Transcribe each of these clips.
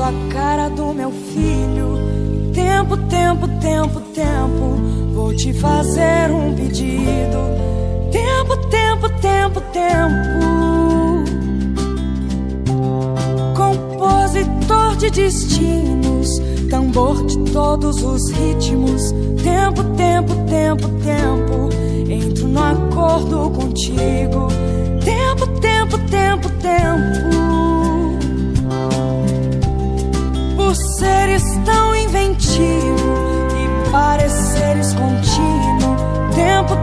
visto a cara do meu filho. Tempo, tempo, tempo, tempo. Vou te fazer um pedido. Tempo, tempo, tempo, tempo. Compositor de destinos, tambor de todos os ritmos. Tempo, tempo, tempo, tempo. Entro no acordo contigo. Tempo, tempo, tempo, tempo.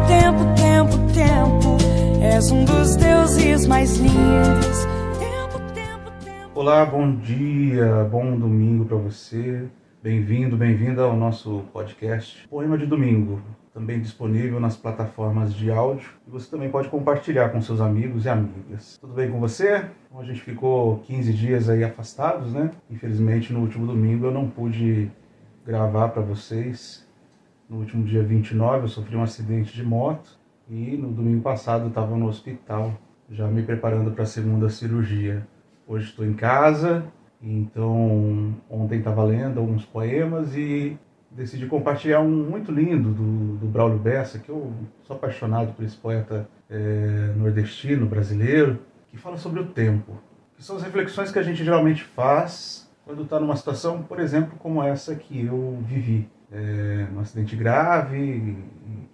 Tempo, tempo, tempo. És um dos deuses mais lindos. Tempo, tempo, tempo. Olá, bom dia, bom domingo para você. Bem-vindo, bem-vinda ao nosso podcast Poema de Domingo, também disponível nas plataformas de áudio. E você também pode compartilhar com seus amigos e amigas. Tudo bem com você? A gente ficou 15 dias aí afastados, né? Infelizmente, no último domingo eu não pude gravar para vocês. No último dia 29 eu sofri um acidente de moto e no domingo passado estava no hospital, já me preparando para a segunda cirurgia. Hoje estou em casa, então, ontem estava lendo alguns poemas e decidi compartilhar um muito lindo do, do Braulio Bessa, que eu sou apaixonado por esse poeta é, nordestino, brasileiro, que fala sobre o tempo. Que são as reflexões que a gente geralmente faz quando está numa situação, por exemplo, como essa que eu vivi. É, um acidente grave,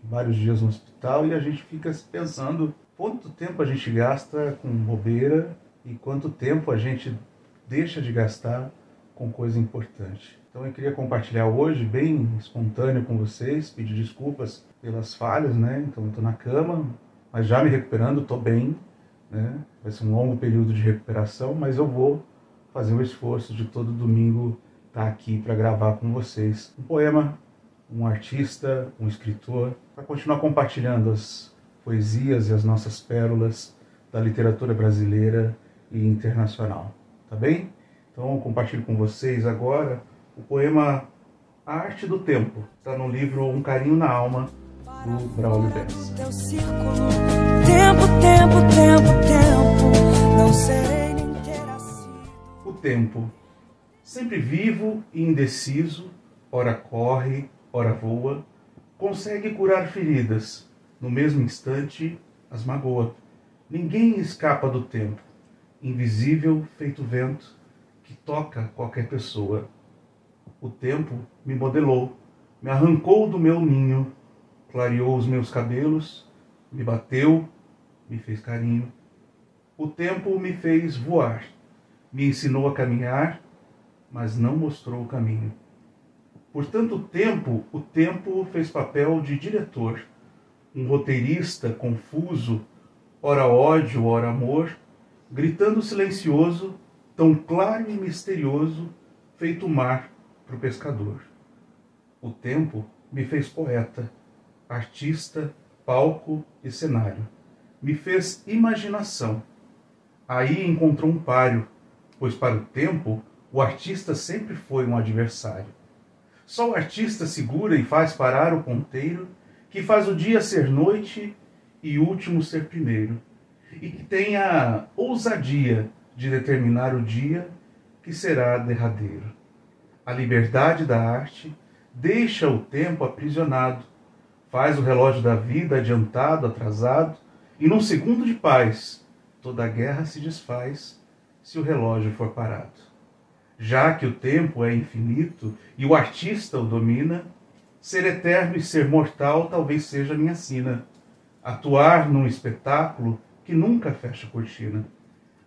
vários dias no hospital, e a gente fica pensando quanto tempo a gente gasta com bobeira e quanto tempo a gente deixa de gastar com coisa importante. Então eu queria compartilhar hoje, bem espontâneo com vocês, pedir desculpas pelas falhas, né? Então eu estou na cama, mas já me recuperando, estou bem, né? Vai ser um longo período de recuperação, mas eu vou fazer o esforço de todo domingo estar aqui para gravar com vocês um poema, um artista, um escritor, para continuar compartilhando as poesias e as nossas pérolas da literatura brasileira e internacional tá bem? Então eu compartilho com vocês agora o poema A Arte do Tempo. Está no livro Um Carinho na Alma, do Braulio Bessa. Tempo, tempo, tempo, tempo, tempo, sempre vivo e indeciso, ora corre, ora voa, consegue curar feridas, no mesmo instante as magoa. Ninguém escapa do tempo invisível feito vento, que toca qualquer pessoa. O tempo me modelou, me arrancou do meu ninho, clareou os meus cabelos, me bateu, me fez carinho. O tempo me fez voar, me ensinou a caminhar, mas não mostrou o caminho. Por tanto tempo, o tempo fez papel de diretor, um roteirista confuso, ora ódio, ora amor, gritando silencioso, tão claro e misterioso, feito mar para o pescador. O tempo me fez poeta, artista, palco e cenário. Me fez imaginação. Aí encontrou um páreo, pois para o tempo o artista sempre foi um adversário. Só o artista segura e faz parar o ponteiro, que faz o dia ser noite e último ser primeiro e que tenha ousadia de determinar o dia que será derradeiro. A liberdade da arte deixa o tempo aprisionado, faz o relógio da vida adiantado, atrasado, e num segundo de paz toda a guerra se desfaz se o relógio for parado. Já que o tempo é infinito e o artista o domina, ser eterno e ser mortal talvez seja minha sina. Atuar num espetáculo que nunca fecha cortina.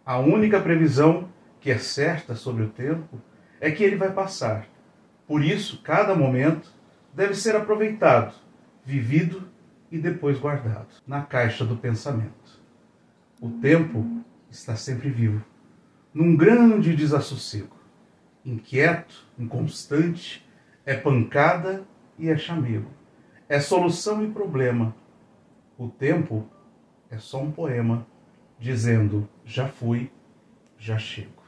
A única previsão que é certa sobre o tempo é que ele vai passar. Por isso, cada momento deve ser aproveitado, vivido e depois guardado na caixa do pensamento. O tempo está sempre vivo, num grande desassossego, inquieto, inconstante, é pancada e é chamego, é solução e problema. O tempo é só um poema dizendo: já fui, já chego.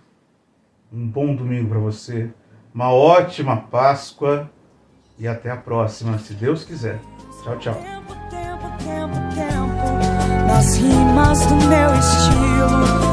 Um bom domingo para você, uma ótima Páscoa e até a próxima, se Deus quiser. Tchau, tchau. Tempo, tempo, tempo, nas rimas do meu estilo.